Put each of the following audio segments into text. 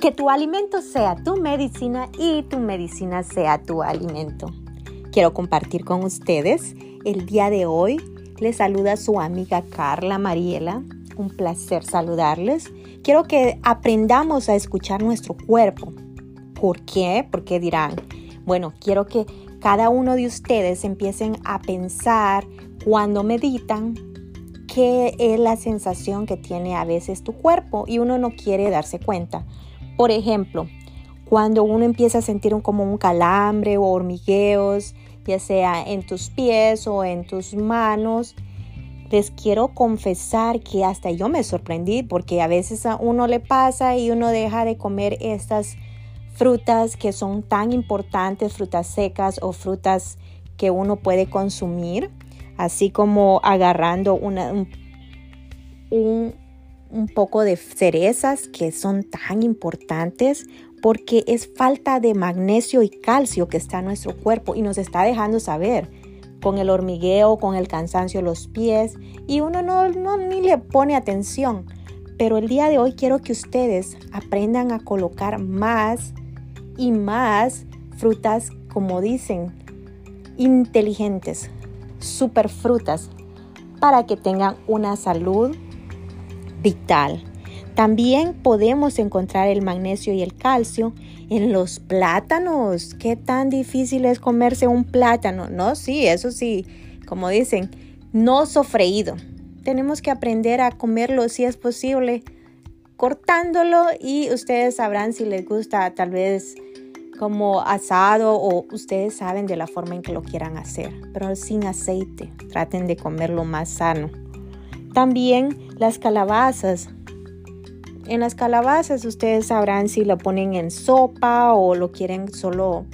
Que tu alimento sea tu medicina y tu medicina sea tu alimento. Quiero compartir con ustedes el día de hoy. Les saluda su amiga Carla Mariela. Un placer saludarles. Quiero que aprendamos a escuchar nuestro cuerpo. ¿Por qué? Porque dirán, bueno, quiero que cada uno de ustedes empiecen a pensar cuando meditan qué es la sensación que tiene a veces tu cuerpo y uno no quiere darse cuenta. Por ejemplo, cuando uno empieza a sentir como un calambre o hormigueos, ya sea en tus pies o en tus manos, les quiero confesar que hasta yo me sorprendí porque a veces a uno le pasa y uno deja de comer estas frutas que son tan importantes, frutas secas o frutas que uno puede consumir, así como agarrando una, un, un poco de cerezas que son tan importantes porque es falta de magnesio y calcio que está en nuestro cuerpo y nos está dejando saber con el hormigueo, con el cansancio de los pies y uno no, no ni le pone atención. Pero el día de hoy quiero que ustedes aprendan a colocar más y más frutas, como dicen, inteligentes, super frutas, para que tengan una salud vital. También podemos encontrar el magnesio y el calcio en los plátanos. ¿Qué tan difícil es comerse un plátano? No, sí, eso sí, como dicen, no sofreído. Tenemos que aprender a comerlo si es posible, cortándolo y ustedes sabrán si les gusta tal vez como asado o ustedes saben de la forma en que lo quieran hacer, pero sin aceite. Traten de comerlo más sano. También las calabazas. En las calabazas ustedes sabrán si lo ponen en sopa o lo quieren solo.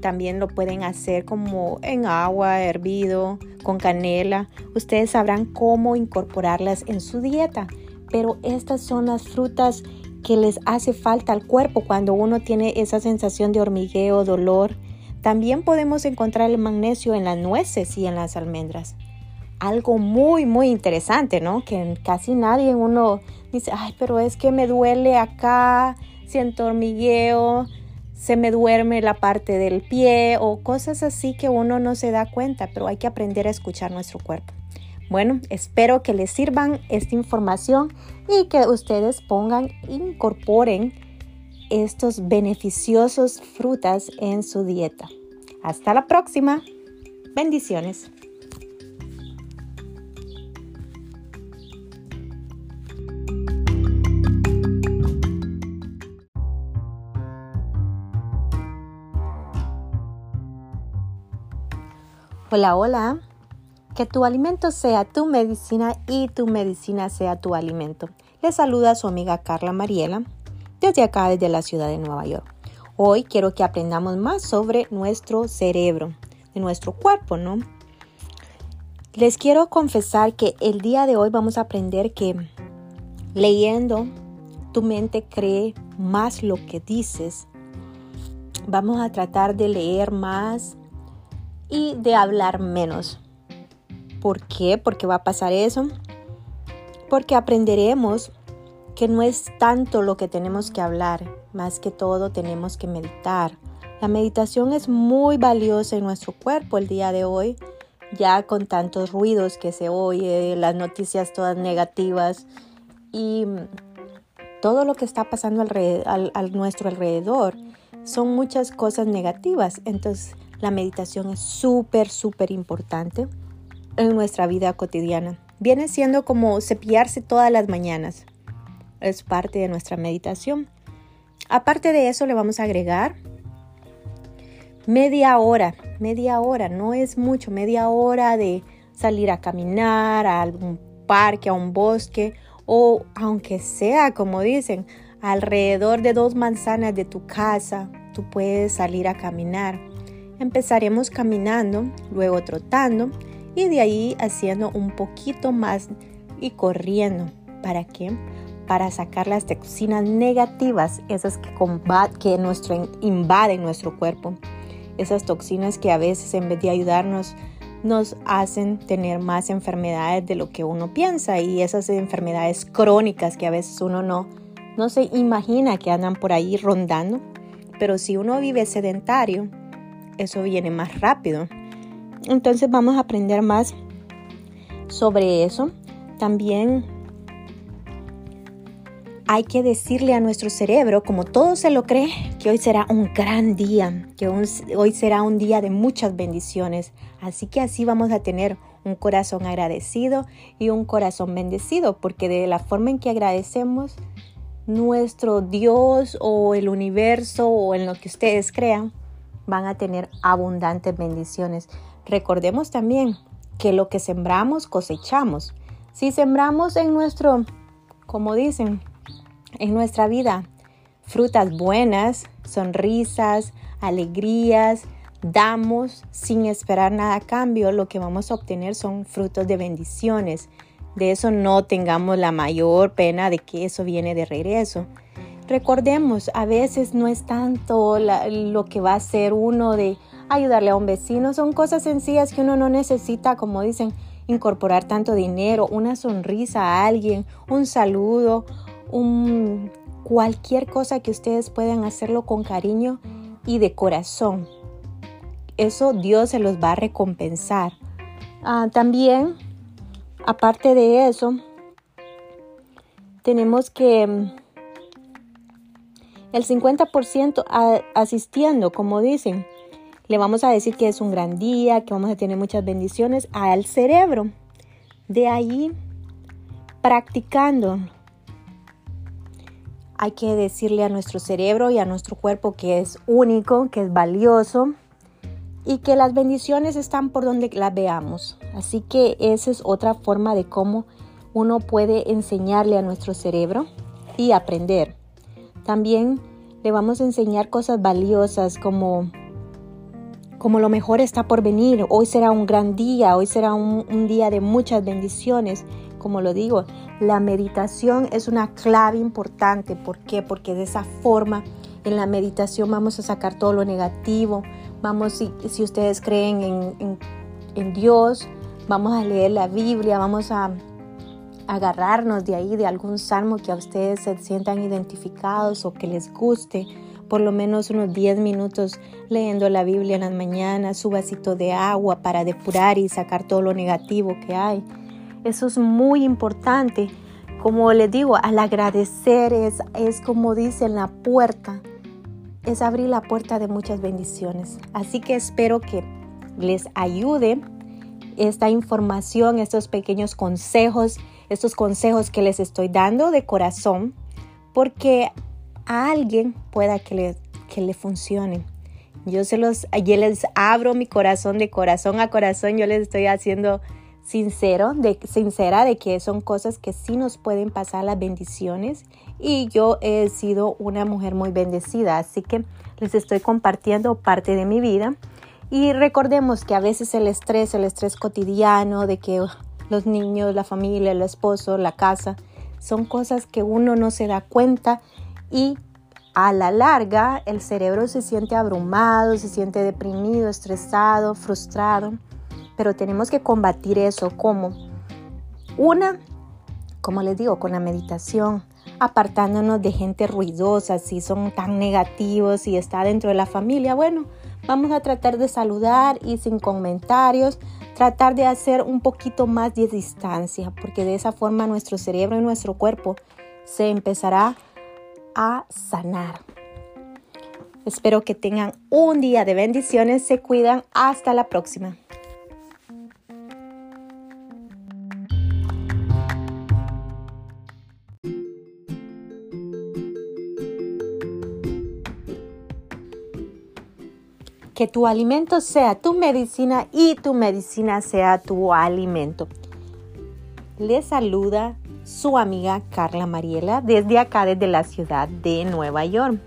También lo pueden hacer como en agua, hervido, con canela. Ustedes sabrán cómo incorporarlas en su dieta. Pero estas son las frutas que les hace falta al cuerpo cuando uno tiene esa sensación de hormigueo, dolor. También podemos encontrar el magnesio en las nueces y en las almendras. Algo muy, muy interesante, ¿no? Que casi nadie uno dice, ay, pero es que me duele acá, siento hormigueo, se me duerme la parte del pie o cosas así que uno no se da cuenta, pero hay que aprender a escuchar nuestro cuerpo. Bueno, espero que les sirvan esta información y que ustedes pongan, incorporen estos beneficiosos frutas en su dieta. Hasta la próxima. Bendiciones. Hola, hola. Que tu alimento sea tu medicina y tu medicina sea tu alimento. Le saluda su amiga Carla Mariela desde acá, desde la ciudad de Nueva York. Hoy quiero que aprendamos más sobre nuestro cerebro, de nuestro cuerpo, ¿no? Les quiero confesar que el día de hoy vamos a aprender que leyendo tu mente cree más lo que dices. Vamos a tratar de leer más y de hablar menos. ¿Por qué? Porque va a pasar eso. Porque aprenderemos que no es tanto lo que tenemos que hablar, más que todo tenemos que meditar. La meditación es muy valiosa en nuestro cuerpo el día de hoy, ya con tantos ruidos que se oye, las noticias todas negativas y todo lo que está pasando a nuestro alrededor son muchas cosas negativas. Entonces la meditación es súper, súper importante en nuestra vida cotidiana. Viene siendo como cepillarse todas las mañanas. Es parte de nuestra meditación. Aparte de eso, le vamos a agregar media hora. Media hora, no es mucho. Media hora de salir a caminar a algún parque, a un bosque o aunque sea, como dicen, alrededor de dos manzanas de tu casa, tú puedes salir a caminar. Empezaremos caminando, luego trotando y de ahí haciendo un poquito más y corriendo. ¿Para qué? Para sacar las toxinas negativas, esas que, que nuestro, invaden nuestro cuerpo. Esas toxinas que a veces en vez de ayudarnos nos hacen tener más enfermedades de lo que uno piensa y esas enfermedades crónicas que a veces uno no, no se imagina que andan por ahí rondando, pero si uno vive sedentario, eso viene más rápido. Entonces vamos a aprender más sobre eso. También hay que decirle a nuestro cerebro, como todo se lo cree, que hoy será un gran día, que hoy será un día de muchas bendiciones. Así que así vamos a tener un corazón agradecido y un corazón bendecido, porque de la forma en que agradecemos, nuestro Dios o el universo o en lo que ustedes crean, van a tener abundantes bendiciones. Recordemos también que lo que sembramos cosechamos. Si sembramos en nuestro, como dicen, en nuestra vida, frutas buenas, sonrisas, alegrías, damos sin esperar nada a cambio, lo que vamos a obtener son frutos de bendiciones. De eso no tengamos la mayor pena de que eso viene de regreso. Recordemos, a veces no es tanto lo que va a hacer uno de ayudarle a un vecino, son cosas sencillas que uno no necesita, como dicen, incorporar tanto dinero, una sonrisa a alguien, un saludo, un, cualquier cosa que ustedes puedan hacerlo con cariño y de corazón. Eso Dios se los va a recompensar. Ah, también, aparte de eso, tenemos que el 50% asistiendo, como dicen. Le vamos a decir que es un gran día, que vamos a tener muchas bendiciones al cerebro. De ahí, practicando. Hay que decirle a nuestro cerebro y a nuestro cuerpo que es único, que es valioso y que las bendiciones están por donde las veamos. Así que esa es otra forma de cómo uno puede enseñarle a nuestro cerebro y aprender. También le vamos a enseñar cosas valiosas como, como lo mejor está por venir. Hoy será un gran día, hoy será un, día de muchas bendiciones. Como lo digo, la meditación es una clave importante. ¿Por qué? Porque de esa forma en la meditación vamos a sacar todo lo negativo. Vamos, si, si ustedes creen en, en, en Dios, vamos a leer la Biblia, vamos a agarrarnos de ahí, de algún salmo que a ustedes se sientan identificados o que les guste, por lo menos unos 10 minutos leyendo la Biblia en las mañanas, su vasito de agua para depurar y sacar todo lo negativo que hay. Eso es muy importante. Como les digo, al agradecer es, es como dicen la puerta, es abrir la puerta de muchas bendiciones. Así que espero que les ayude esta información, estos pequeños consejos estos consejos que les estoy dando de corazón porque a alguien pueda que le, que le funcione. Yo se los, yo les abro mi corazón de corazón a corazón, yo les estoy haciendo sincero, de, sincera de que son cosas que sí nos pueden pasar las bendiciones y yo he sido una mujer muy bendecida, así que les estoy compartiendo parte de mi vida y recordemos que a veces el estrés, el estrés cotidiano de que los niños, la familia, el esposo, la casa, son cosas que uno no se da cuenta y a la larga el cerebro se siente abrumado, se siente deprimido, estresado, frustrado, pero tenemos que combatir eso como una, como les digo, con la meditación, apartándonos de gente ruidosa, si son tan negativos, si está dentro de la familia, bueno, vamos a tratar de saludar y sin comentarios, tratar de hacer un poquito más de distancia, porque de esa forma nuestro cerebro y nuestro cuerpo se empezará a sanar. Espero que tengan un día de bendiciones, se cuidan, hasta la próxima. Que tu alimento sea tu medicina y tu medicina sea tu alimento. Le saluda su amiga Carla Mariela desde acá, desde la ciudad de Nueva York.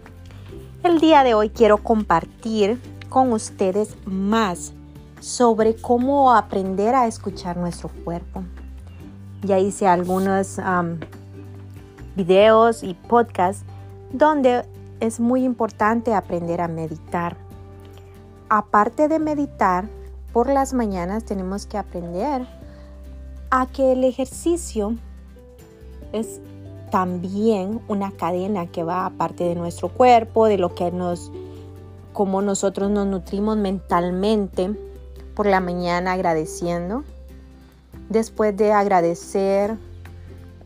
El día de hoy quiero compartir con ustedes más sobre cómo aprender a escuchar nuestro cuerpo. Ya hice algunos videos y podcasts donde es muy importante aprender a meditar aparte de meditar, por las mañanas tenemos que aprender a que el ejercicio es también una cadena que va aparte de nuestro cuerpo, de lo que nos, como nosotros nos nutrimos mentalmente por la mañana agradeciendo. Después de agradecer,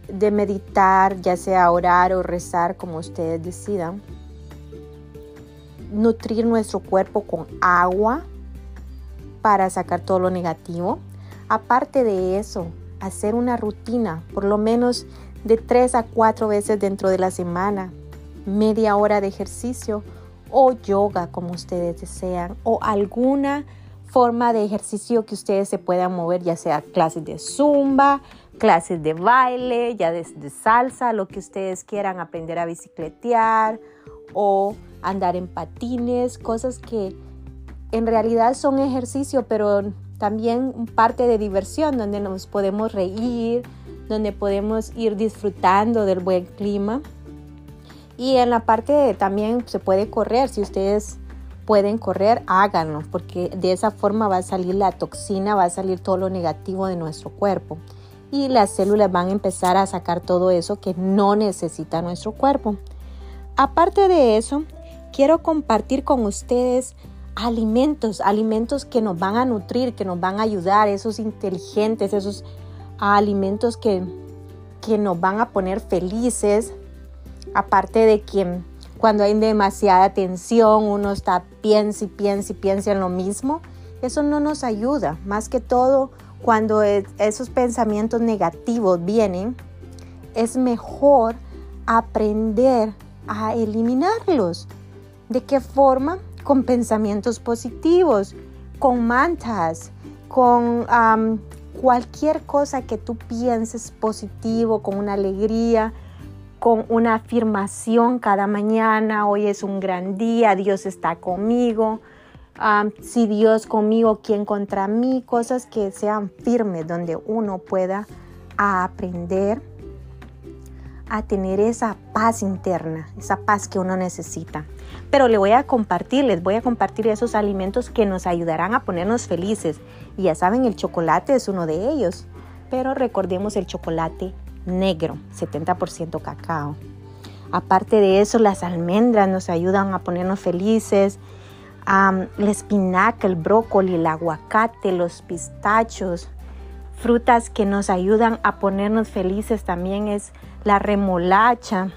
de meditar, ya sea orar o rezar, como ustedes decidan. Nutrir nuestro cuerpo con agua para sacar todo lo negativo. Aparte de eso, hacer una rutina, por lo menos de tres a cuatro veces dentro de la semana, media hora de ejercicio o yoga como ustedes desean o alguna forma de ejercicio que ustedes se puedan mover, ya sea clases de zumba, clases de baile, ya de, salsa, lo que ustedes quieran, aprender a bicicletear o andar en patines, cosas que en realidad son ejercicio, pero también parte de diversión, donde nos podemos reír, donde podemos ir disfrutando del buen clima. Y en la parte también se puede correr, si ustedes pueden correr, háganlo, porque de esa forma va a salir la toxina, va a salir todo lo negativo de nuestro cuerpo. Y las células van a empezar a sacar todo eso que no necesita nuestro cuerpo. Aparte de eso, quiero compartir con ustedes alimentos, alimentos que nos van a nutrir, que nos van a ayudar, esos inteligentes, esos alimentos que, que nos van a poner felices, aparte de que cuando hay demasiada tensión, uno está piensa y piensa y piensa en lo mismo, eso no nos ayuda. Más que todo, cuando esos pensamientos negativos vienen, es mejor aprender a eliminarlos. ¿De qué forma? Con pensamientos positivos, con mantas, con cualquier cosa que tú pienses positivo, con una alegría, con una afirmación cada mañana, hoy es un gran día, Dios está conmigo, si Dios conmigo, ¿quién contra mí? Cosas que sean firmes, donde uno pueda aprender a tener esa paz interna, esa paz que uno necesita. Pero le voy a compartir, les voy a compartir esos alimentos que nos ayudarán a ponernos felices. Y ya saben, el chocolate es uno de ellos. Pero recordemos el chocolate negro, 70% cacao. Aparte de eso, las almendras nos ayudan a ponernos felices. la espinaca, el brócoli, el aguacate, los pistachos, frutas que nos ayudan a ponernos felices también es la remolacha,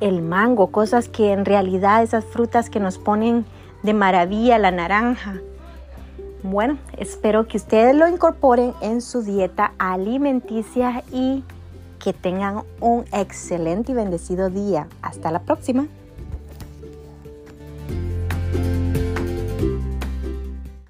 el mango, cosas que en realidad esas frutas que nos ponen de maravilla, la naranja. Bueno, espero que ustedes lo incorporen en su dieta alimenticia y que tengan un excelente y bendecido día. Hasta la próxima.